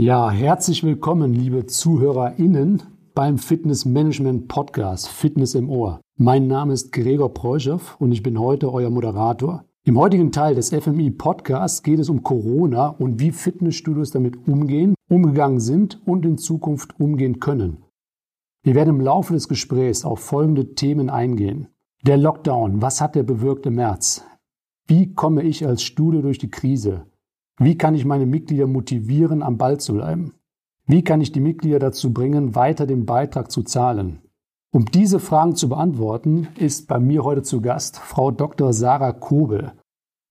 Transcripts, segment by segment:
Ja, herzlich willkommen, liebe ZuhörerInnen, beim Fitness Management Podcast Fitness im Ohr. Mein Name ist Gregor Preuschow und ich bin heute euer Moderator. Im heutigen Teil des FMI Podcasts geht es um Corona und wie Fitnessstudios damit umgehen, umgegangen sind und in Zukunft umgehen können. Wir werden im Laufe des Gesprächs auf folgende Themen eingehen. Der Lockdown, was hat er bewirkt im März? Wie komme ich als Studio durch die Krise? Wie kann ich meine Mitglieder motivieren, am Ball zu bleiben? Wie kann ich die Mitglieder dazu bringen, weiter den Beitrag zu zahlen? Um diese Fragen zu beantworten, ist bei mir heute zu Gast Frau Dr. Sarah Kobel.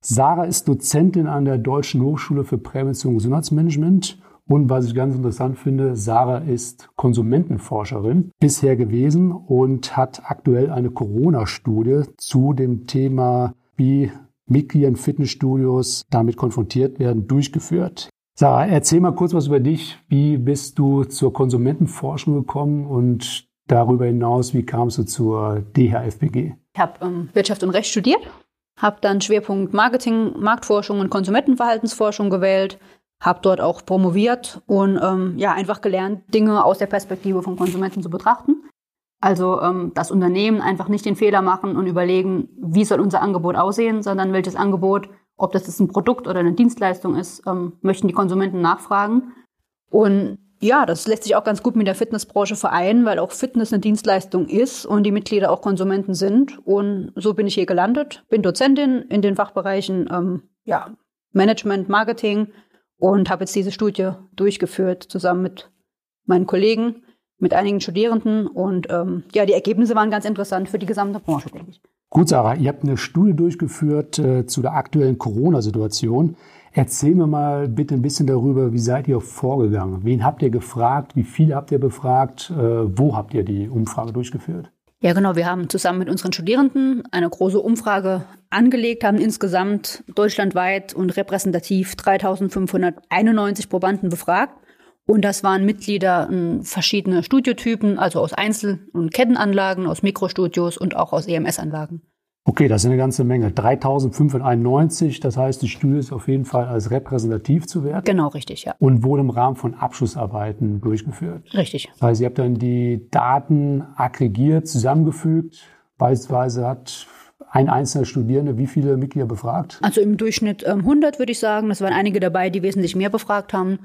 Sarah ist Dozentin an der Deutschen Hochschule für Prävention und Gesundheitsmanagement und was ich ganz interessant finde, Sarah ist Konsumentenforscherin bisher gewesen und hat aktuell eine Corona-Studie zu dem Thema, wie Mitglieder in Fitnessstudios damit konfrontiert werden, durchgeführt. Sarah, erzähl mal kurz was über dich. Wie bist du zur Konsumentenforschung gekommen und darüber hinaus, wie kamst du zur DHFBG? Ich habe ähm, Wirtschaft und Recht studiert, habe dann Schwerpunkt Marketing, Marktforschung und Konsumentenverhaltensforschung gewählt, habe dort auch promoviert und ähm, ja einfach gelernt, Dinge aus der Perspektive von Konsumenten zu betrachten. Also ähm, das Unternehmen einfach nicht den Fehler machen und überlegen, wie soll unser Angebot aussehen, sondern welches Angebot, ob das jetzt ein Produkt oder eine Dienstleistung ist, ähm, möchten die Konsumenten nachfragen. Und ja, das lässt sich auch ganz gut mit der Fitnessbranche vereinen, weil auch Fitness eine Dienstleistung ist und die Mitglieder auch Konsumenten sind. Und so bin ich hier gelandet, bin Dozentin in den Fachbereichen ähm, ja, Management, Marketing und habe jetzt diese Studie durchgeführt zusammen mit meinen Kollegen mit einigen Studierenden und ähm, ja, die Ergebnisse waren ganz interessant für die gesamte Branche, denke ich. Gut, Sarah, ihr habt eine Studie durchgeführt äh, zu der aktuellen Corona-Situation. Erzähl mir mal bitte ein bisschen darüber, wie seid ihr vorgegangen? Wen habt ihr gefragt? Wie viele habt ihr befragt? Äh, wo habt ihr die Umfrage durchgeführt? Ja, genau. Wir haben zusammen mit unseren Studierenden eine große Umfrage angelegt, haben insgesamt deutschlandweit und repräsentativ 3591 Probanden befragt und das waren Mitglieder in verschiedene Studiotypen, also aus Einzel- und Kettenanlagen, aus Mikrostudios und auch aus EMS-Anlagen. Okay, das ist eine ganze Menge. 3591, das heißt, die Studie ist auf jeden Fall als repräsentativ zu werten. Genau, richtig, ja. Und wurde im Rahmen von Abschlussarbeiten durchgeführt. Richtig. Das heißt, ihr habt dann die Daten aggregiert, zusammengefügt. Beispielsweise hat ein einzelner Studierende wie viele Mitglieder befragt? Also im Durchschnitt 100 ähm, würde ich sagen. Es waren einige dabei, die wesentlich mehr befragt haben.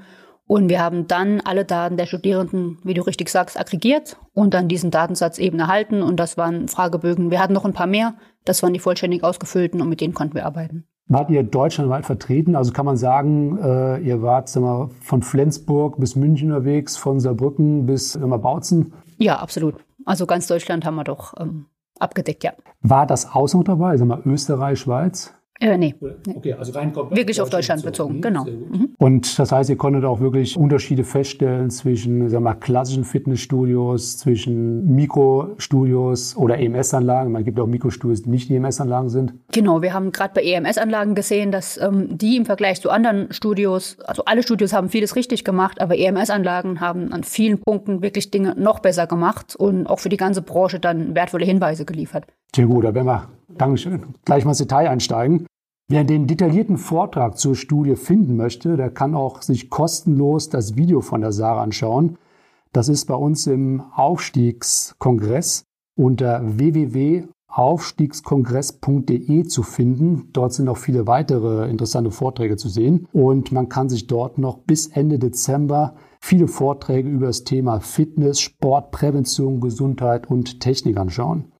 Und wir haben dann alle Daten der Studierenden, wie du richtig sagst, aggregiert und dann diesen Datensatz eben erhalten. Und das waren Fragebögen. Wir hatten noch ein paar mehr. Das waren die vollständig ausgefüllten und mit denen konnten wir arbeiten. Wart ihr deutschlandweit vertreten? Also kann man sagen, äh, ihr wart sag mal, von Flensburg bis München unterwegs, von Saarbrücken bis mal, Bautzen? Ja, absolut. Also ganz Deutschland haben wir doch ähm, abgedeckt, ja. War das Ausland dabei? Sag mal, Österreich, Schweiz? Äh, nee. Okay, also rein Wirklich auf Deutschland bezogen, bezogen. genau. Mhm. Und das heißt, ihr konntet auch wirklich Unterschiede feststellen zwischen sagen wir, klassischen Fitnessstudios, zwischen Mikrostudios oder EMS-Anlagen. Man gibt auch Mikrostudios, die nicht EMS-Anlagen sind. Genau, wir haben gerade bei EMS-Anlagen gesehen, dass ähm, die im Vergleich zu anderen Studios, also alle Studios haben vieles richtig gemacht, aber EMS-Anlagen haben an vielen Punkten wirklich Dinge noch besser gemacht und auch für die ganze Branche dann wertvolle Hinweise geliefert. Sehr gut, da werden wir Dankeschön. Gleich mal ins Detail einsteigen. Wer den detaillierten Vortrag zur Studie finden möchte, der kann auch sich kostenlos das Video von der Sarah anschauen. Das ist bei uns im Aufstiegskongress unter www.aufstiegskongress.de zu finden. Dort sind auch viele weitere interessante Vorträge zu sehen und man kann sich dort noch bis Ende Dezember viele Vorträge über das Thema Fitness, Sport, Prävention, Gesundheit und Technik anschauen.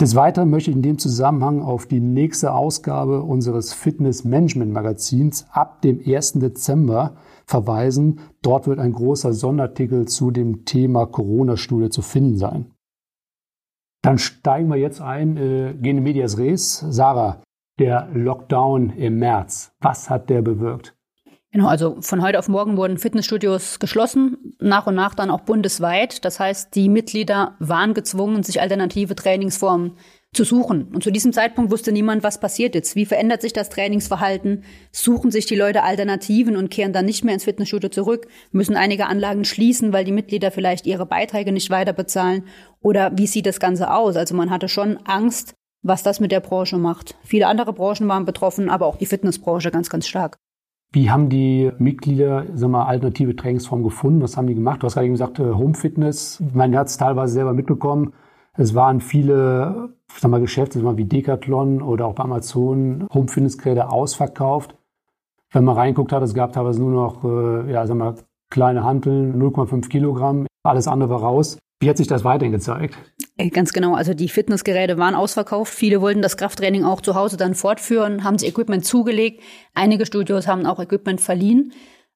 Des Weiteren möchte ich in dem Zusammenhang auf die nächste Ausgabe unseres Fitness Management Magazins ab dem 1. Dezember verweisen. Dort wird ein großer Sonderartikel zu dem Thema Corona-Studie zu finden sein. Dann steigen wir jetzt ein, äh, gehen in Medias Res. Sarah, der Lockdown im März, was hat der bewirkt? Genau, also von heute auf morgen wurden Fitnessstudios geschlossen, nach und nach dann auch bundesweit. Das heißt, die Mitglieder waren gezwungen, sich alternative Trainingsformen zu suchen. Und zu diesem Zeitpunkt wusste niemand, was passiert jetzt. Wie verändert sich das Trainingsverhalten? Suchen sich die Leute Alternativen und kehren dann nicht mehr ins Fitnessstudio zurück? Müssen einige Anlagen schließen, weil die Mitglieder vielleicht ihre Beiträge nicht weiter bezahlen? Oder wie sieht das Ganze aus? Also man hatte schon Angst, was das mit der Branche macht. Viele andere Branchen waren betroffen, aber auch die Fitnessbranche ganz, ganz stark. Wie haben die Mitglieder sag mal, alternative Trainingsformen gefunden? Was haben die gemacht? Du hast gerade eben gesagt, äh, Home Fitness. Mein hat es teilweise selber mitbekommen. Es waren viele sag mal, Geschäfte sag mal, wie Decathlon oder auch bei Amazon Home Fitness Geräte ausverkauft. Wenn man reinguckt hat, es gab teilweise nur noch äh, ja, sag mal, kleine Hanteln, 0,5 Kilogramm. Alles andere war raus. Wie hat sich das weiterhin gezeigt? Äh, ganz genau. Also die Fitnessgeräte waren ausverkauft. Viele wollten das Krafttraining auch zu Hause dann fortführen, haben sich Equipment zugelegt. Einige Studios haben auch Equipment verliehen.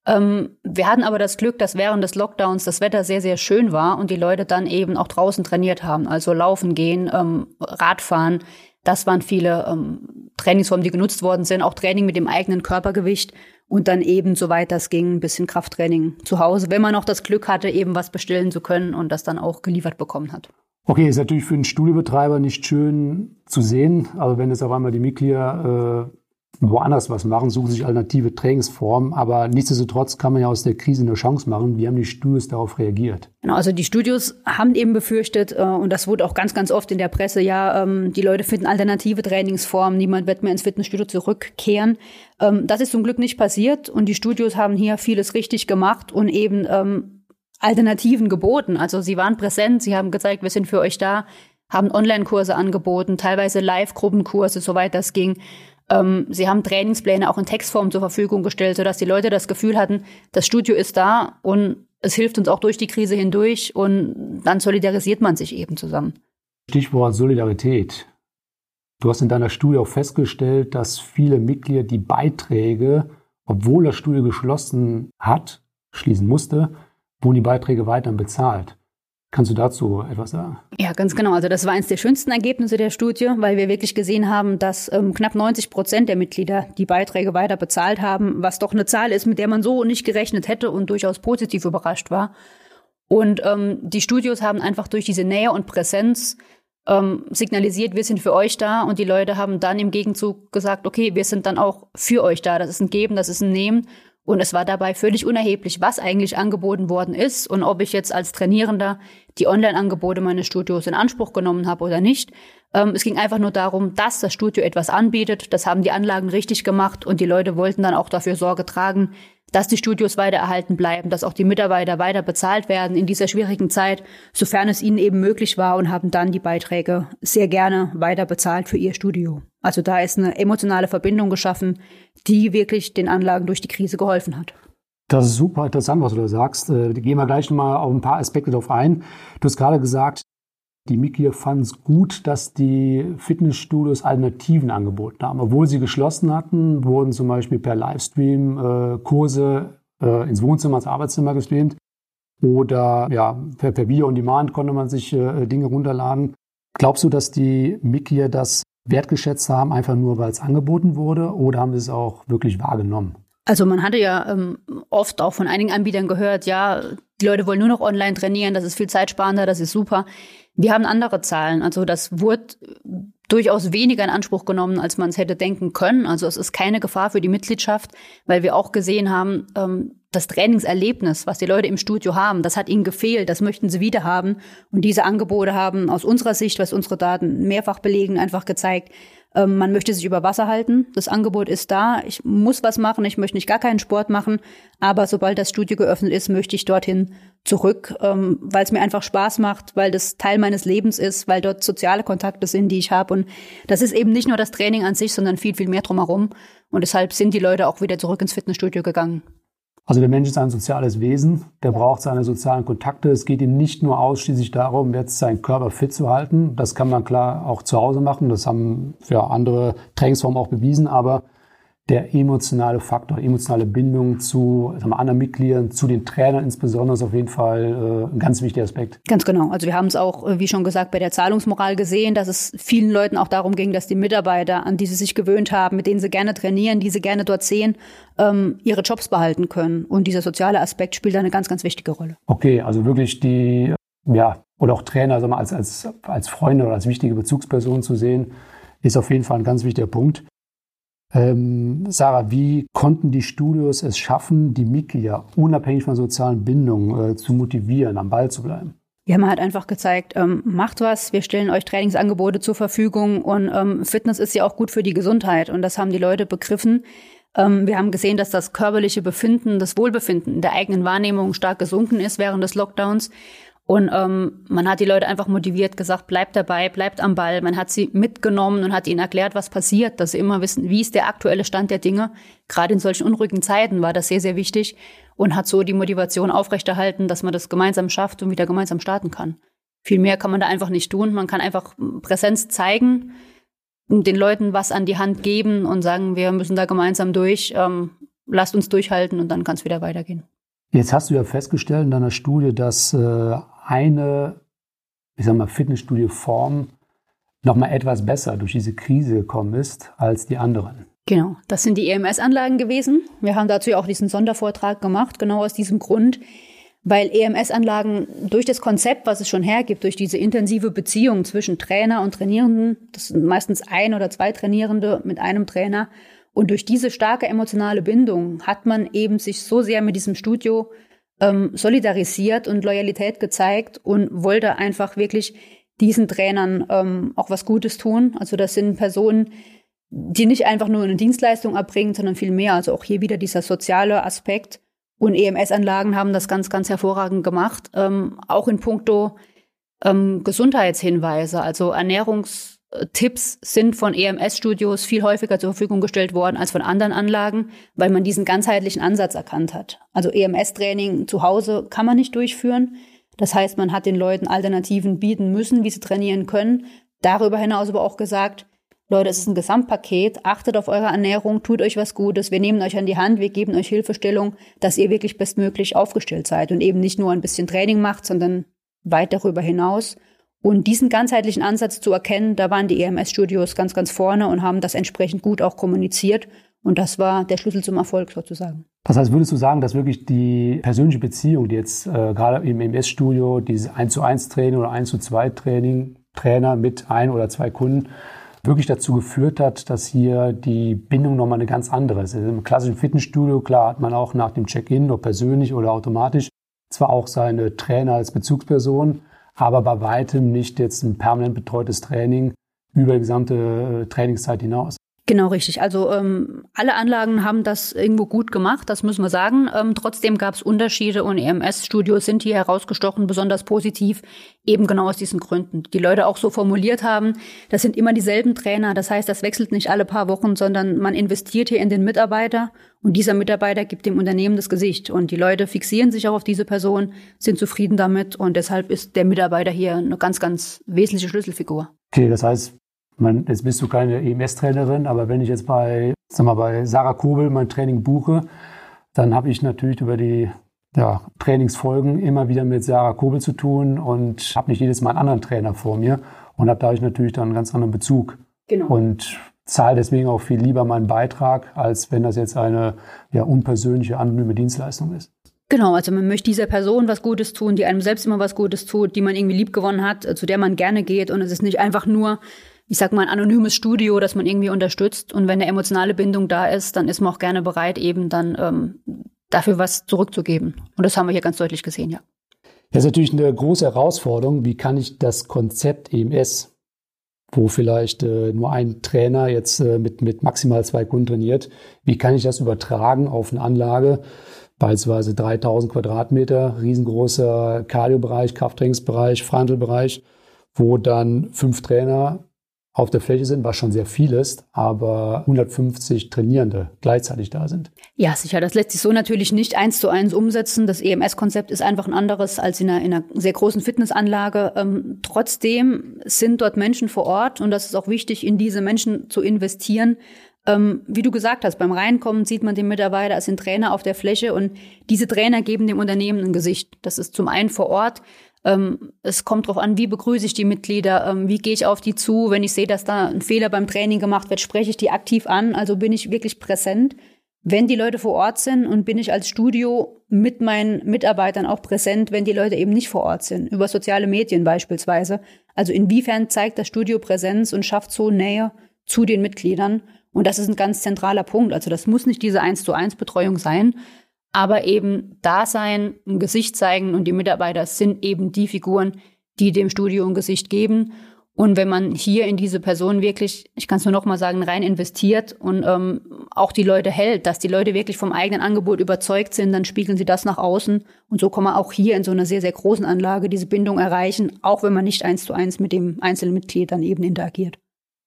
Ähm, wir hatten aber das Glück, dass während des Lockdowns das Wetter sehr, sehr schön war und die Leute dann eben auch draußen trainiert haben. Also laufen gehen, ähm, Radfahren. Das waren viele ähm, Trainingsformen, die genutzt worden sind. Auch Training mit dem eigenen Körpergewicht und dann eben, soweit das ging, ein bisschen Krafttraining zu Hause, wenn man noch das Glück hatte, eben was bestellen zu können und das dann auch geliefert bekommen hat. Okay, ist natürlich für einen Studiobetreiber nicht schön zu sehen, aber wenn jetzt auf einmal die Mitglieder äh, woanders was machen, suchen sich alternative Trainingsformen. Aber nichtsdestotrotz kann man ja aus der Krise eine Chance machen. Wie haben die Studios darauf reagiert? Genau, also die Studios haben eben befürchtet, äh, und das wurde auch ganz, ganz oft in der Presse, ja, ähm, die Leute finden alternative Trainingsformen, niemand wird mehr ins Fitnessstudio zurückkehren. Ähm, das ist zum Glück nicht passiert und die Studios haben hier vieles richtig gemacht und eben ähm, Alternativen geboten. Also sie waren präsent, sie haben gezeigt, wir sind für euch da, haben Online-Kurse angeboten, teilweise Live-Gruppenkurse, soweit das ging. Ähm, sie haben Trainingspläne auch in Textform zur Verfügung gestellt, sodass die Leute das Gefühl hatten, das Studio ist da und es hilft uns auch durch die Krise hindurch und dann solidarisiert man sich eben zusammen. Stichwort Solidarität. Du hast in deiner Studie auch festgestellt, dass viele Mitglieder die Beiträge, obwohl das Studio geschlossen hat, schließen musste, wurden die Beiträge weiterhin bezahlt. Kannst du dazu etwas sagen? Ja, ganz genau. Also das war eines der schönsten Ergebnisse der Studie, weil wir wirklich gesehen haben, dass ähm, knapp 90 Prozent der Mitglieder die Beiträge weiter bezahlt haben, was doch eine Zahl ist, mit der man so nicht gerechnet hätte und durchaus positiv überrascht war. Und ähm, die Studios haben einfach durch diese Nähe und Präsenz ähm, signalisiert, wir sind für euch da und die Leute haben dann im Gegenzug gesagt, okay, wir sind dann auch für euch da. Das ist ein Geben, das ist ein Nehmen und es war dabei völlig unerheblich, was eigentlich angeboten worden ist und ob ich jetzt als Trainierender die Online-Angebote meines Studios in Anspruch genommen habe oder nicht. Ähm, es ging einfach nur darum, dass das Studio etwas anbietet. Das haben die Anlagen richtig gemacht und die Leute wollten dann auch dafür Sorge tragen, dass die Studios weiter erhalten bleiben, dass auch die Mitarbeiter weiter bezahlt werden in dieser schwierigen Zeit, sofern es ihnen eben möglich war und haben dann die Beiträge sehr gerne weiter bezahlt für ihr Studio. Also da ist eine emotionale Verbindung geschaffen, die wirklich den Anlagen durch die Krise geholfen hat. Das ist super interessant, was du da sagst. Äh, gehen wir gleich nochmal auf ein paar Aspekte darauf ein. Du hast gerade gesagt, die Mitglieder fanden es gut, dass die Fitnessstudios Alternativen angeboten haben. Obwohl sie geschlossen hatten, wurden zum Beispiel per Livestream äh, Kurse äh, ins Wohnzimmer, ins Arbeitszimmer gestreamt. Oder ja, per, per Video on Demand konnte man sich äh, Dinge runterladen. Glaubst du, dass die Mitglieder das wertgeschätzt haben, einfach nur weil es angeboten wurde, oder haben sie es auch wirklich wahrgenommen? Also man hatte ja ähm, oft auch von einigen Anbietern gehört, ja, die Leute wollen nur noch online trainieren, das ist viel zeitsparender, das ist super. Wir haben andere Zahlen. Also das wurde durchaus weniger in Anspruch genommen, als man es hätte denken können. Also es ist keine Gefahr für die Mitgliedschaft, weil wir auch gesehen haben, ähm, das Trainingserlebnis, was die Leute im Studio haben, das hat ihnen gefehlt, das möchten sie wieder haben. Und diese Angebote haben aus unserer Sicht, was unsere Daten mehrfach belegen, einfach gezeigt, ähm, man möchte sich über Wasser halten. Das Angebot ist da. Ich muss was machen. Ich möchte nicht gar keinen Sport machen. Aber sobald das Studio geöffnet ist, möchte ich dorthin zurück, ähm, weil es mir einfach Spaß macht, weil das Teil meines Lebens ist, weil dort soziale Kontakte sind, die ich habe. Und das ist eben nicht nur das Training an sich, sondern viel, viel mehr drumherum. Und deshalb sind die Leute auch wieder zurück ins Fitnessstudio gegangen. Also der Mensch ist ein soziales Wesen, der ja. braucht seine sozialen Kontakte. Es geht ihm nicht nur ausschließlich darum, jetzt seinen Körper fit zu halten. Das kann man klar auch zu Hause machen. Das haben ja andere Trainingsformen auch bewiesen. Aber der emotionale Faktor, emotionale Bindung zu sagen wir, anderen Mitgliedern, zu den Trainern insbesondere, ist auf jeden Fall äh, ein ganz wichtiger Aspekt. Ganz genau. Also wir haben es auch, äh, wie schon gesagt, bei der Zahlungsmoral gesehen, dass es vielen Leuten auch darum ging, dass die Mitarbeiter, an die sie sich gewöhnt haben, mit denen sie gerne trainieren, die sie gerne dort sehen, ähm, ihre Jobs behalten können. Und dieser soziale Aspekt spielt da eine ganz, ganz wichtige Rolle. Okay, also wirklich die, ja, oder auch Trainer sagen wir, als, als, als Freunde oder als wichtige Bezugsperson zu sehen, ist auf jeden Fall ein ganz wichtiger Punkt. Ähm, Sarah, wie konnten die Studios es schaffen, die Mitglieder unabhängig von sozialen Bindungen äh, zu motivieren, am Ball zu bleiben? Wir haben halt einfach gezeigt, ähm, macht was, wir stellen euch Trainingsangebote zur Verfügung und ähm, Fitness ist ja auch gut für die Gesundheit und das haben die Leute begriffen. Ähm, wir haben gesehen, dass das körperliche Befinden, das Wohlbefinden der eigenen Wahrnehmung stark gesunken ist während des Lockdowns. Und ähm, man hat die Leute einfach motiviert, gesagt, bleibt dabei, bleibt am Ball. Man hat sie mitgenommen und hat ihnen erklärt, was passiert, dass sie immer wissen, wie ist der aktuelle Stand der Dinge. Gerade in solchen unruhigen Zeiten war das sehr, sehr wichtig und hat so die Motivation aufrechterhalten, dass man das gemeinsam schafft und wieder gemeinsam starten kann. Viel mehr kann man da einfach nicht tun. Man kann einfach Präsenz zeigen, den Leuten was an die Hand geben und sagen, wir müssen da gemeinsam durch. Ähm, lasst uns durchhalten und dann kann es wieder weitergehen. Jetzt hast du ja festgestellt in deiner Studie, dass äh, eine, ich sag mal, Fitnessstudio-Form nochmal etwas besser durch diese Krise gekommen ist als die anderen. Genau, das sind die EMS-Anlagen gewesen. Wir haben dazu ja auch diesen Sondervortrag gemacht, genau aus diesem Grund, weil EMS-Anlagen durch das Konzept, was es schon hergibt, durch diese intensive Beziehung zwischen Trainer und Trainierenden, das sind meistens ein oder zwei Trainierende mit einem Trainer, und durch diese starke emotionale Bindung hat man eben sich so sehr mit diesem Studio ähm, solidarisiert und Loyalität gezeigt und wollte einfach wirklich diesen Trainern ähm, auch was Gutes tun. Also das sind Personen, die nicht einfach nur eine Dienstleistung erbringen, sondern viel mehr. Also auch hier wieder dieser soziale Aspekt. Und EMS-Anlagen haben das ganz, ganz hervorragend gemacht. Ähm, auch in puncto ähm, Gesundheitshinweise, also Ernährungs- Tipps sind von EMS-Studios viel häufiger zur Verfügung gestellt worden als von anderen Anlagen, weil man diesen ganzheitlichen Ansatz erkannt hat. Also EMS-Training zu Hause kann man nicht durchführen. Das heißt, man hat den Leuten Alternativen bieten müssen, wie sie trainieren können. Darüber hinaus aber auch gesagt, Leute, es ist ein Gesamtpaket. Achtet auf eure Ernährung, tut euch was Gutes. Wir nehmen euch an die Hand, wir geben euch Hilfestellung, dass ihr wirklich bestmöglich aufgestellt seid und eben nicht nur ein bisschen Training macht, sondern weit darüber hinaus. Und diesen ganzheitlichen Ansatz zu erkennen, da waren die EMS-Studios ganz, ganz vorne und haben das entsprechend gut auch kommuniziert. Und das war der Schlüssel zum Erfolg sozusagen. Das heißt, würdest du sagen, dass wirklich die persönliche Beziehung, die jetzt äh, gerade im EMS-Studio, dieses 1 zu 1 Training oder 1 zu 2 Training, Trainer mit ein oder zwei Kunden, wirklich dazu geführt hat, dass hier die Bindung nochmal eine ganz andere ist. Also Im klassischen Fitnessstudio, klar, hat man auch nach dem Check-in, ob persönlich oder automatisch, zwar auch seine Trainer als Bezugsperson, aber bei weitem nicht jetzt ein permanent betreutes Training über die gesamte äh, Trainingszeit hinaus. Genau, richtig. Also ähm, alle Anlagen haben das irgendwo gut gemacht, das müssen wir sagen. Ähm, trotzdem gab es Unterschiede und EMS-Studios sind hier herausgestochen, besonders positiv, eben genau aus diesen Gründen. Die Leute auch so formuliert haben, das sind immer dieselben Trainer, das heißt, das wechselt nicht alle paar Wochen, sondern man investiert hier in den Mitarbeiter und dieser Mitarbeiter gibt dem Unternehmen das Gesicht. Und die Leute fixieren sich auch auf diese Person, sind zufrieden damit und deshalb ist der Mitarbeiter hier eine ganz, ganz wesentliche Schlüsselfigur. Okay, das heißt, man, jetzt bist du keine EMS-Trainerin, aber wenn ich jetzt bei, sag mal, bei Sarah Kobel mein Training buche, dann habe ich natürlich über die ja, Trainingsfolgen immer wieder mit Sarah Kobel zu tun und habe nicht jedes Mal einen anderen Trainer vor mir und habe dadurch natürlich dann einen ganz anderen Bezug. Genau. Und zahle deswegen auch viel lieber meinen Beitrag, als wenn das jetzt eine ja, unpersönliche, anonyme Dienstleistung ist. Genau, also man möchte dieser Person was Gutes tun, die einem selbst immer was Gutes tut, die man irgendwie lieb gewonnen hat, zu der man gerne geht und es ist nicht einfach nur ich sag mal, ein anonymes Studio, das man irgendwie unterstützt. Und wenn eine emotionale Bindung da ist, dann ist man auch gerne bereit, eben dann ähm, dafür was zurückzugeben. Und das haben wir hier ganz deutlich gesehen, ja. Das ist natürlich eine große Herausforderung. Wie kann ich das Konzept EMS, wo vielleicht äh, nur ein Trainer jetzt äh, mit, mit maximal zwei Kunden trainiert, wie kann ich das übertragen auf eine Anlage, beispielsweise 3000 Quadratmeter, riesengroßer Cardio-Bereich, Krafttrainingsbereich, Frontalbereich, wo dann fünf Trainer auf der Fläche sind, was schon sehr viel ist, aber 150 Trainierende gleichzeitig da sind. Ja, sicher. Das lässt sich so natürlich nicht eins zu eins umsetzen. Das EMS-Konzept ist einfach ein anderes als in einer, in einer sehr großen Fitnessanlage. Ähm, trotzdem sind dort Menschen vor Ort und das ist auch wichtig, in diese Menschen zu investieren. Ähm, wie du gesagt hast, beim Reinkommen sieht man den Mitarbeiter, es sind Trainer auf der Fläche und diese Trainer geben dem Unternehmen ein Gesicht. Das ist zum einen vor Ort, ähm, es kommt darauf an, wie begrüße ich die Mitglieder, ähm, wie gehe ich auf die zu. Wenn ich sehe, dass da ein Fehler beim Training gemacht wird, spreche ich die aktiv an. Also bin ich wirklich präsent. Wenn die Leute vor Ort sind und bin ich als Studio mit meinen Mitarbeitern auch präsent, wenn die Leute eben nicht vor Ort sind, über soziale Medien beispielsweise. Also inwiefern zeigt das Studio Präsenz und schafft so Nähe zu den Mitgliedern? Und das ist ein ganz zentraler Punkt. Also das muss nicht diese eins zu eins Betreuung sein, aber eben da sein, ein Gesicht zeigen und die Mitarbeiter sind eben die Figuren, die dem Studio ein Gesicht geben. Und wenn man hier in diese Person wirklich, ich kann es nur noch mal sagen, rein investiert und ähm, auch die Leute hält, dass die Leute wirklich vom eigenen Angebot überzeugt sind, dann spiegeln sie das nach außen. Und so kann man auch hier in so einer sehr, sehr großen Anlage diese Bindung erreichen, auch wenn man nicht eins zu eins mit dem einzelnen Mitglied dann eben interagiert.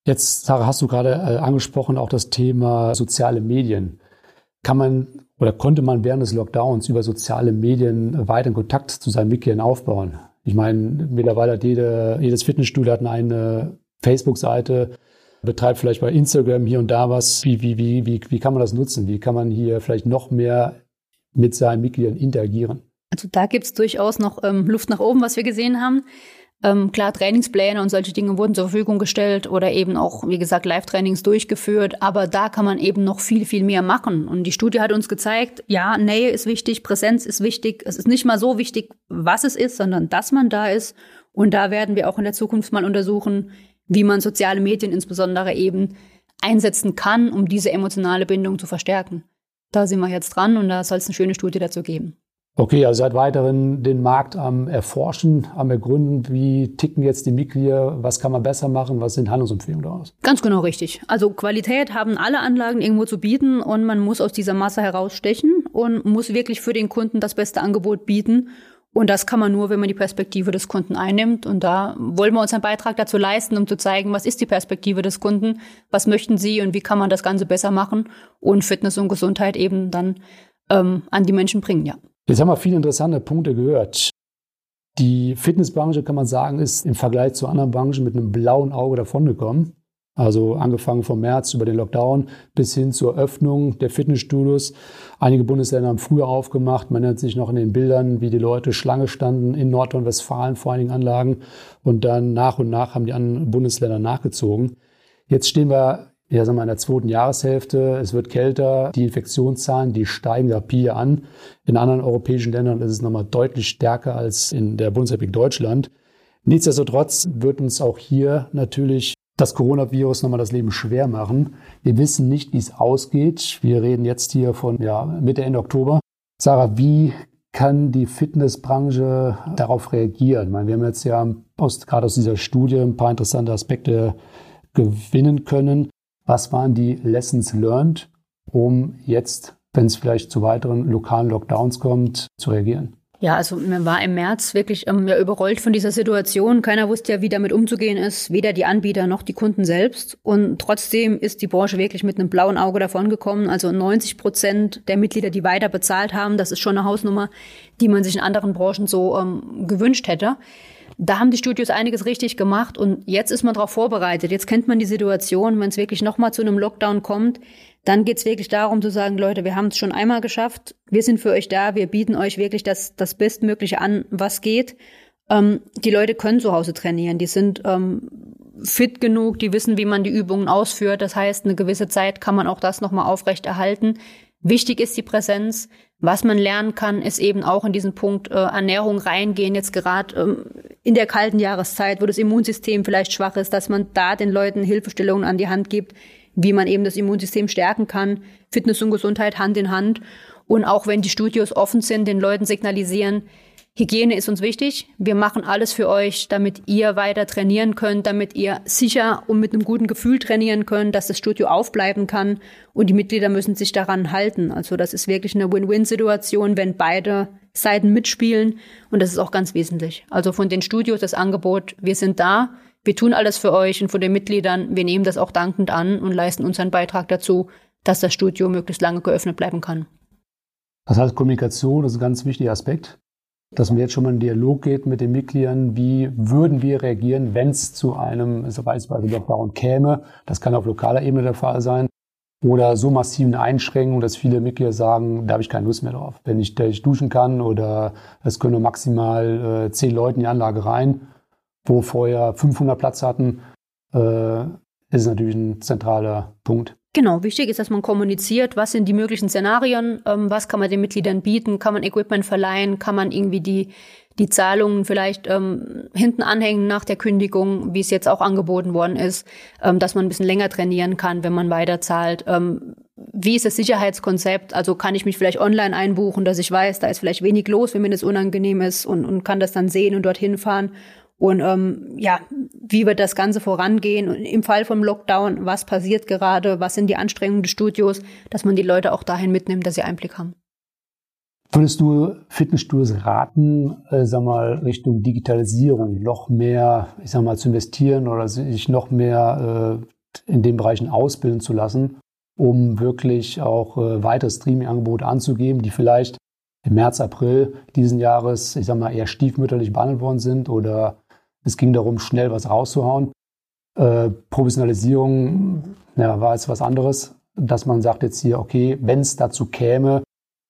Jetzt, Sarah, hast du gerade äh, angesprochen, auch das Thema soziale Medien. Kann man oder konnte man während des Lockdowns über soziale Medien weiteren Kontakt zu seinen Mitgliedern aufbauen? Ich meine, mittlerweile hat jede, jedes Fitnessstudio hat eine Facebook-Seite, betreibt vielleicht bei Instagram hier und da was. Wie, wie, wie, wie, wie kann man das nutzen? Wie kann man hier vielleicht noch mehr mit seinen Mitgliedern interagieren? Also da gibt es durchaus noch ähm, Luft nach oben, was wir gesehen haben. Ähm, klar, Trainingspläne und solche Dinge wurden zur Verfügung gestellt oder eben auch, wie gesagt, Live-Trainings durchgeführt. Aber da kann man eben noch viel, viel mehr machen. Und die Studie hat uns gezeigt, ja, Nähe ist wichtig, Präsenz ist wichtig. Es ist nicht mal so wichtig, was es ist, sondern dass man da ist. Und da werden wir auch in der Zukunft mal untersuchen, wie man soziale Medien insbesondere eben einsetzen kann, um diese emotionale Bindung zu verstärken. Da sind wir jetzt dran und da soll es eine schöne Studie dazu geben. Okay, also seit weiteren den Markt am Erforschen, am Ergründen, wie ticken jetzt die Mitglieder, was kann man besser machen, was sind Handlungsempfehlungen daraus? Ganz genau richtig. Also Qualität haben alle Anlagen irgendwo zu bieten und man muss aus dieser Masse herausstechen und muss wirklich für den Kunden das beste Angebot bieten. Und das kann man nur, wenn man die Perspektive des Kunden einnimmt. Und da wollen wir uns einen Beitrag dazu leisten, um zu zeigen, was ist die Perspektive des Kunden, was möchten sie und wie kann man das Ganze besser machen und Fitness und Gesundheit eben dann ähm, an die Menschen bringen, ja. Jetzt haben wir viele interessante Punkte gehört. Die Fitnessbranche, kann man sagen, ist im Vergleich zu anderen Branchen mit einem blauen Auge davongekommen. Also angefangen vom März über den Lockdown bis hin zur Öffnung der Fitnessstudios. Einige Bundesländer haben früher aufgemacht. Man nennt sich noch in den Bildern, wie die Leute Schlange standen in Nordrhein-Westfalen vor einigen Anlagen. Und dann nach und nach haben die anderen Bundesländer nachgezogen. Jetzt stehen wir ja, sagen wir, in der zweiten Jahreshälfte. Es wird kälter. Die Infektionszahlen, die steigen rapide an. In anderen europäischen Ländern ist es nochmal deutlich stärker als in der Bundesrepublik Deutschland. Nichtsdestotrotz wird uns auch hier natürlich das Coronavirus nochmal das Leben schwer machen. Wir wissen nicht, wie es ausgeht. Wir reden jetzt hier von ja, Mitte, Ende Oktober. Sarah, wie kann die Fitnessbranche darauf reagieren? Ich meine, wir haben jetzt ja aus, gerade aus dieser Studie ein paar interessante Aspekte gewinnen können. Was waren die Lessons learned, um jetzt, wenn es vielleicht zu weiteren lokalen Lockdowns kommt, zu reagieren? Ja, also man war im März wirklich ähm, ja, überrollt von dieser Situation. Keiner wusste ja, wie damit umzugehen ist, weder die Anbieter noch die Kunden selbst. Und trotzdem ist die Branche wirklich mit einem blauen Auge davongekommen. Also 90 Prozent der Mitglieder, die weiter bezahlt haben, das ist schon eine Hausnummer, die man sich in anderen Branchen so ähm, gewünscht hätte. Da haben die Studios einiges richtig gemacht und jetzt ist man darauf vorbereitet. Jetzt kennt man die Situation, wenn es wirklich nochmal zu einem Lockdown kommt, dann geht es wirklich darum zu sagen, Leute, wir haben es schon einmal geschafft, wir sind für euch da, wir bieten euch wirklich das, das Bestmögliche an, was geht. Ähm, die Leute können zu Hause trainieren, die sind ähm, fit genug, die wissen, wie man die Übungen ausführt. Das heißt, eine gewisse Zeit kann man auch das nochmal aufrechterhalten. Wichtig ist die Präsenz. Was man lernen kann, ist eben auch in diesen Punkt äh, Ernährung reingehen, jetzt gerade ähm, in der kalten Jahreszeit, wo das Immunsystem vielleicht schwach ist, dass man da den Leuten Hilfestellungen an die Hand gibt, wie man eben das Immunsystem stärken kann. Fitness und Gesundheit Hand in Hand. Und auch wenn die Studios offen sind, den Leuten signalisieren, Hygiene ist uns wichtig. Wir machen alles für euch, damit ihr weiter trainieren könnt, damit ihr sicher und mit einem guten Gefühl trainieren könnt, dass das Studio aufbleiben kann. Und die Mitglieder müssen sich daran halten. Also das ist wirklich eine Win-Win-Situation, wenn beide Seiten mitspielen. Und das ist auch ganz wesentlich. Also von den Studios das Angebot, wir sind da, wir tun alles für euch und von den Mitgliedern, wir nehmen das auch dankend an und leisten unseren Beitrag dazu, dass das Studio möglichst lange geöffnet bleiben kann. Das heißt, Kommunikation ist ein ganz wichtiger Aspekt dass man jetzt schon mal in Dialog geht mit den Mitgliedern, wie würden wir reagieren, wenn es zu einem beispielsweise Lockdown käme. Das kann auf lokaler Ebene der Fall sein. Oder so massiven Einschränkungen, dass viele Mitglieder sagen, da habe ich keine Lust mehr drauf. Wenn ich, ich duschen kann oder es können maximal äh, zehn Leute in die Anlage rein, wo vorher 500 Platz hatten, äh, ist natürlich ein zentraler Punkt. Genau, wichtig ist, dass man kommuniziert, was sind die möglichen Szenarien, ähm, was kann man den Mitgliedern bieten, kann man Equipment verleihen, kann man irgendwie die, die Zahlungen vielleicht ähm, hinten anhängen nach der Kündigung, wie es jetzt auch angeboten worden ist, ähm, dass man ein bisschen länger trainieren kann, wenn man weiter zahlt. Ähm, wie ist das Sicherheitskonzept? Also kann ich mich vielleicht online einbuchen, dass ich weiß, da ist vielleicht wenig los, wenn mir das unangenehm ist und, und kann das dann sehen und dorthin fahren. Und ähm, ja, wie wird das Ganze vorangehen und im Fall vom Lockdown, was passiert gerade, was sind die Anstrengungen des Studios, dass man die Leute auch dahin mitnimmt, dass sie Einblick haben. Würdest du Fitnessstudios raten, äh, sag mal, Richtung Digitalisierung noch mehr, ich sag mal, zu investieren oder sich noch mehr äh, in den Bereichen ausbilden zu lassen, um wirklich auch äh, weitere Streaming-Angebote anzugeben, die vielleicht im März, April diesen Jahres, ich sag mal, eher stiefmütterlich behandelt worden sind oder es ging darum, schnell was rauszuhauen. Äh, Professionalisierung ja, war jetzt was anderes, dass man sagt jetzt hier, okay, wenn es dazu käme,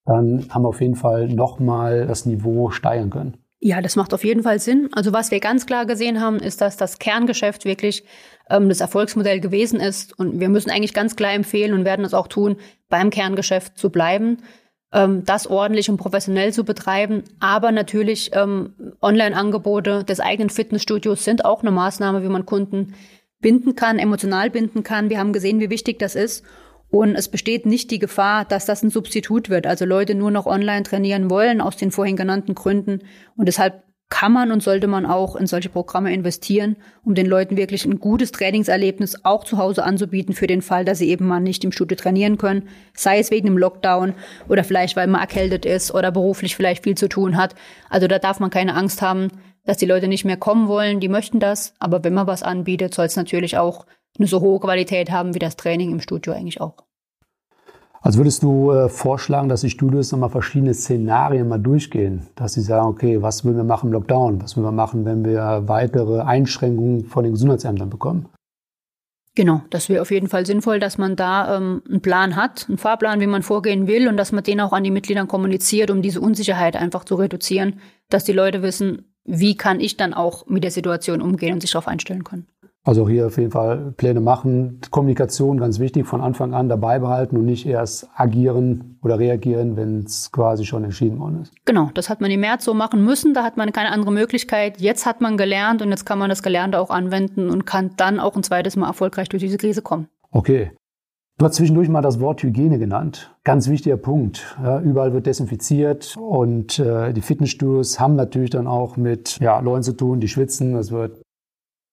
dann haben wir auf jeden Fall nochmal das Niveau steigern können. Ja, das macht auf jeden Fall Sinn. Also was wir ganz klar gesehen haben, ist, dass das Kerngeschäft wirklich ähm, das Erfolgsmodell gewesen ist. Und wir müssen eigentlich ganz klar empfehlen und werden es auch tun, beim Kerngeschäft zu bleiben, ähm, das ordentlich und professionell zu betreiben. Aber natürlich ähm, Online-Angebote des eigenen Fitnessstudios sind auch eine Maßnahme, wie man Kunden binden kann, emotional binden kann. Wir haben gesehen, wie wichtig das ist. Und es besteht nicht die Gefahr, dass das ein Substitut wird. Also Leute nur noch online trainieren wollen aus den vorhin genannten Gründen. Und deshalb kann man und sollte man auch in solche Programme investieren, um den Leuten wirklich ein gutes Trainingserlebnis auch zu Hause anzubieten für den Fall, dass sie eben mal nicht im Studio trainieren können, sei es wegen dem Lockdown oder vielleicht weil man erkältet ist oder beruflich vielleicht viel zu tun hat. Also da darf man keine Angst haben, dass die Leute nicht mehr kommen wollen, die möchten das, aber wenn man was anbietet, soll es natürlich auch eine so hohe Qualität haben wie das Training im Studio eigentlich auch. Also würdest du äh, vorschlagen, dass die Studios nochmal verschiedene Szenarien mal durchgehen, dass sie sagen, okay, was würden wir machen im Lockdown, was würden wir machen, wenn wir weitere Einschränkungen von den Gesundheitsämtern bekommen? Genau, das wäre auf jeden Fall sinnvoll, dass man da ähm, einen Plan hat, einen Fahrplan, wie man vorgehen will und dass man den auch an die Mitglieder kommuniziert, um diese Unsicherheit einfach zu reduzieren, dass die Leute wissen, wie kann ich dann auch mit der Situation umgehen und sich darauf einstellen können. Also hier auf jeden Fall Pläne machen, Kommunikation ganz wichtig, von Anfang an dabei behalten und nicht erst agieren oder reagieren, wenn es quasi schon entschieden worden ist. Genau, das hat man im März so machen müssen, da hat man keine andere Möglichkeit. Jetzt hat man gelernt und jetzt kann man das Gelernte auch anwenden und kann dann auch ein zweites Mal erfolgreich durch diese Krise kommen. Okay. Du hast zwischendurch mal das Wort Hygiene genannt. Ganz wichtiger Punkt. Ja, überall wird desinfiziert und äh, die Fitnessstudios haben natürlich dann auch mit ja, Leuten zu tun, die schwitzen. Es wird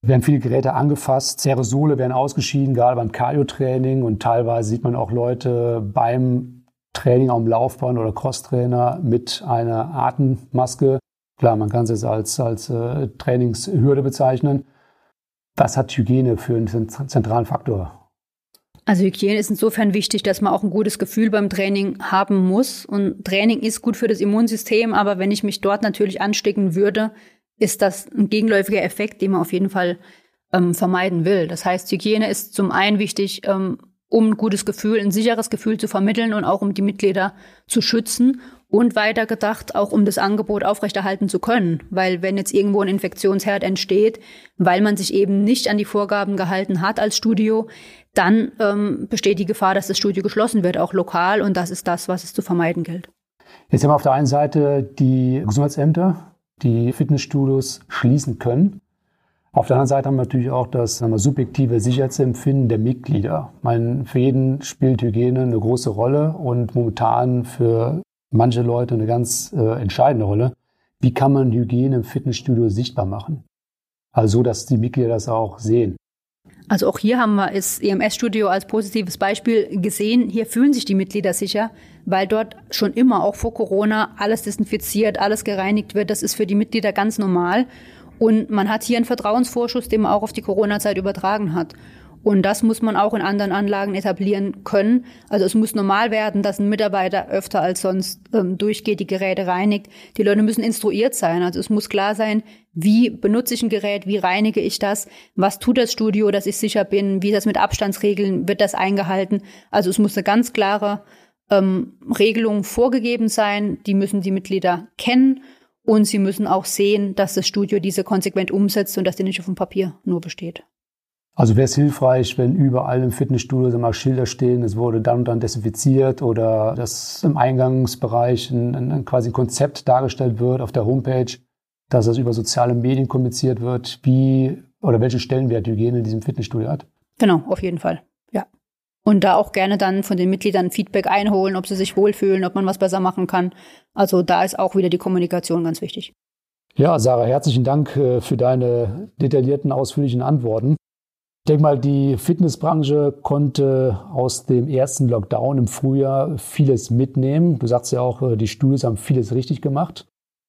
werden viele Geräte angefasst, Aerosole werden ausgeschieden, gerade beim Cardio-Training und teilweise sieht man auch Leute beim Training am Laufbahn oder Crosstrainer mit einer Atemmaske. Klar, man kann es jetzt als, als äh, Trainingshürde bezeichnen. Was hat Hygiene für einen zentralen Faktor? Also Hygiene ist insofern wichtig, dass man auch ein gutes Gefühl beim Training haben muss. Und Training ist gut für das Immunsystem, aber wenn ich mich dort natürlich anstecken würde, ist das ein gegenläufiger Effekt, den man auf jeden Fall ähm, vermeiden will. Das heißt, Hygiene ist zum einen wichtig, ähm, um ein gutes Gefühl, ein sicheres Gefühl zu vermitteln und auch um die Mitglieder zu schützen und weiter gedacht auch um das Angebot aufrechterhalten zu können. Weil wenn jetzt irgendwo ein Infektionsherd entsteht, weil man sich eben nicht an die Vorgaben gehalten hat als Studio, dann ähm, besteht die Gefahr, dass das Studio geschlossen wird, auch lokal. Und das ist das, was es zu vermeiden gilt. Jetzt haben wir auf der einen Seite die Gesundheitsämter, die Fitnessstudios schließen können. Auf der anderen Seite haben wir natürlich auch das wir, subjektive Sicherheitsempfinden der Mitglieder. Meine, für jeden spielt Hygiene eine große Rolle und momentan für manche Leute eine ganz äh, entscheidende Rolle. Wie kann man Hygiene im Fitnessstudio sichtbar machen? Also, dass die Mitglieder das auch sehen. Also auch hier haben wir das EMS-Studio als positives Beispiel gesehen. Hier fühlen sich die Mitglieder sicher, weil dort schon immer, auch vor Corona, alles desinfiziert, alles gereinigt wird. Das ist für die Mitglieder ganz normal. Und man hat hier einen Vertrauensvorschuss, den man auch auf die Corona-Zeit übertragen hat. Und das muss man auch in anderen Anlagen etablieren können. Also es muss normal werden, dass ein Mitarbeiter öfter als sonst ähm, durchgeht, die Geräte reinigt. Die Leute müssen instruiert sein. Also es muss klar sein, wie benutze ich ein Gerät, wie reinige ich das, was tut das Studio, dass ich sicher bin, wie das mit Abstandsregeln, wird das eingehalten. Also es muss eine ganz klare ähm, Regelung vorgegeben sein. Die müssen die Mitglieder kennen. Und sie müssen auch sehen, dass das Studio diese konsequent umsetzt und dass die nicht auf dem Papier nur besteht. Also wäre es hilfreich, wenn überall im Fitnessstudio mal Schilder stehen, es wurde dann und dann desinfiziert oder dass im Eingangsbereich ein, ein quasi Konzept dargestellt wird auf der Homepage, dass das über soziale Medien kommuniziert wird, wie oder welchen Stellenwert Hygiene in diesem Fitnessstudio hat. Genau, auf jeden Fall. Ja. Und da auch gerne dann von den Mitgliedern Feedback einholen, ob sie sich wohlfühlen, ob man was besser machen kann. Also da ist auch wieder die Kommunikation ganz wichtig. Ja, Sarah, herzlichen Dank äh, für deine detaillierten, ausführlichen Antworten. Ich denke mal, die Fitnessbranche konnte aus dem ersten Lockdown im Frühjahr vieles mitnehmen. Du sagst ja auch, äh, die Studios haben vieles richtig gemacht.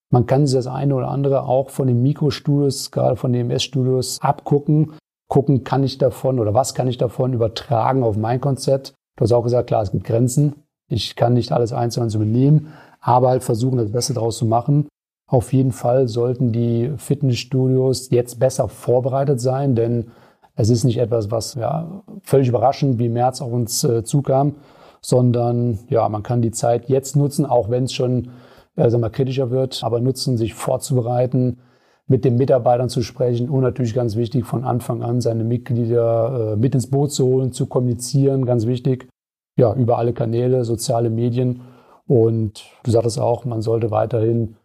Man kann sich das eine oder andere auch von den Mikrostudios, gerade von den MS-Studios abgucken. Gucken, kann ich davon oder was kann ich davon übertragen auf mein Konzept. Du hast auch gesagt, klar, es gibt Grenzen. Ich kann nicht alles eins übernehmen, aber halt versuchen, das Beste daraus zu machen. Auf jeden Fall sollten die Fitnessstudios jetzt besser vorbereitet sein, denn es ist nicht etwas, was ja, völlig überraschend wie März auf uns äh, zukam, sondern ja, man kann die Zeit jetzt nutzen, auch wenn es schon äh, sagen kritischer wird, aber nutzen, sich vorzubereiten, mit den Mitarbeitern zu sprechen und natürlich ganz wichtig, von Anfang an seine Mitglieder äh, mit ins Boot zu holen, zu kommunizieren, ganz wichtig, ja, über alle Kanäle, soziale Medien. Und du sagtest auch, man sollte weiterhin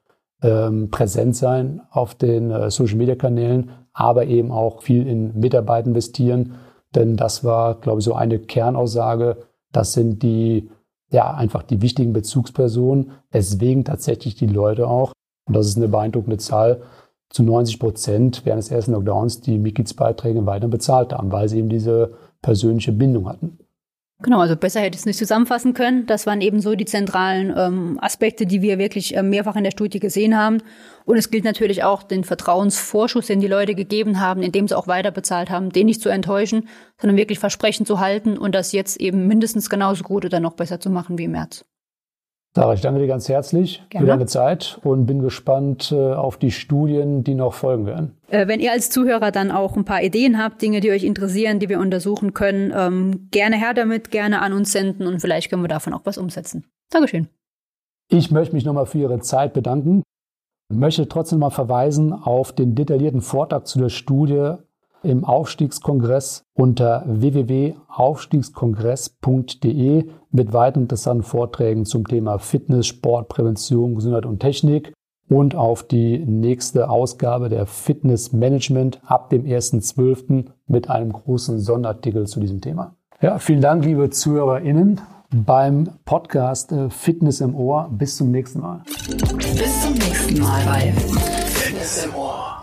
ähm, präsent sein auf den äh, Social-Media-Kanälen, aber eben auch viel in Mitarbeit investieren. Denn das war, glaube ich, so eine Kernaussage. Das sind die, ja, einfach die wichtigen Bezugspersonen, weswegen tatsächlich die Leute auch, und das ist eine beeindruckende Zahl, zu 90 Prozent während des ersten Lockdowns die Mitgliedsbeiträge weiter bezahlt haben, weil sie eben diese persönliche Bindung hatten. Genau, also besser hätte ich es nicht zusammenfassen können. Das waren eben so die zentralen ähm, Aspekte, die wir wirklich äh, mehrfach in der Studie gesehen haben. Und es gilt natürlich auch, den Vertrauensvorschuss, den die Leute gegeben haben, indem sie auch weiter bezahlt haben, den nicht zu enttäuschen, sondern wirklich Versprechen zu halten und das jetzt eben mindestens genauso gut oder noch besser zu machen wie im März. Sarah, ich danke dir ganz herzlich Gerne. für deine Zeit und bin gespannt äh, auf die Studien, die noch folgen werden. Äh, wenn ihr als Zuhörer dann auch ein paar Ideen habt, Dinge, die euch interessieren, die wir untersuchen können, ähm, gerne her damit, gerne an uns senden und vielleicht können wir davon auch was umsetzen. Dankeschön. Ich möchte mich nochmal für Ihre Zeit bedanken. Ich möchte trotzdem mal verweisen auf den detaillierten Vortrag zu der Studie im Aufstiegskongress unter www.aufstiegskongress.de mit weiteren interessanten Vorträgen zum Thema Fitness, Sport, Prävention, Gesundheit und Technik und auf die nächste Ausgabe der Fitness Management ab dem 1.12. mit einem großen Sonderartikel zu diesem Thema. Ja, vielen Dank, liebe ZuhörerInnen beim Podcast äh, Fitness im Ohr. Bis zum nächsten Mal. Bis zum nächsten Mal bei Fitness im Ohr.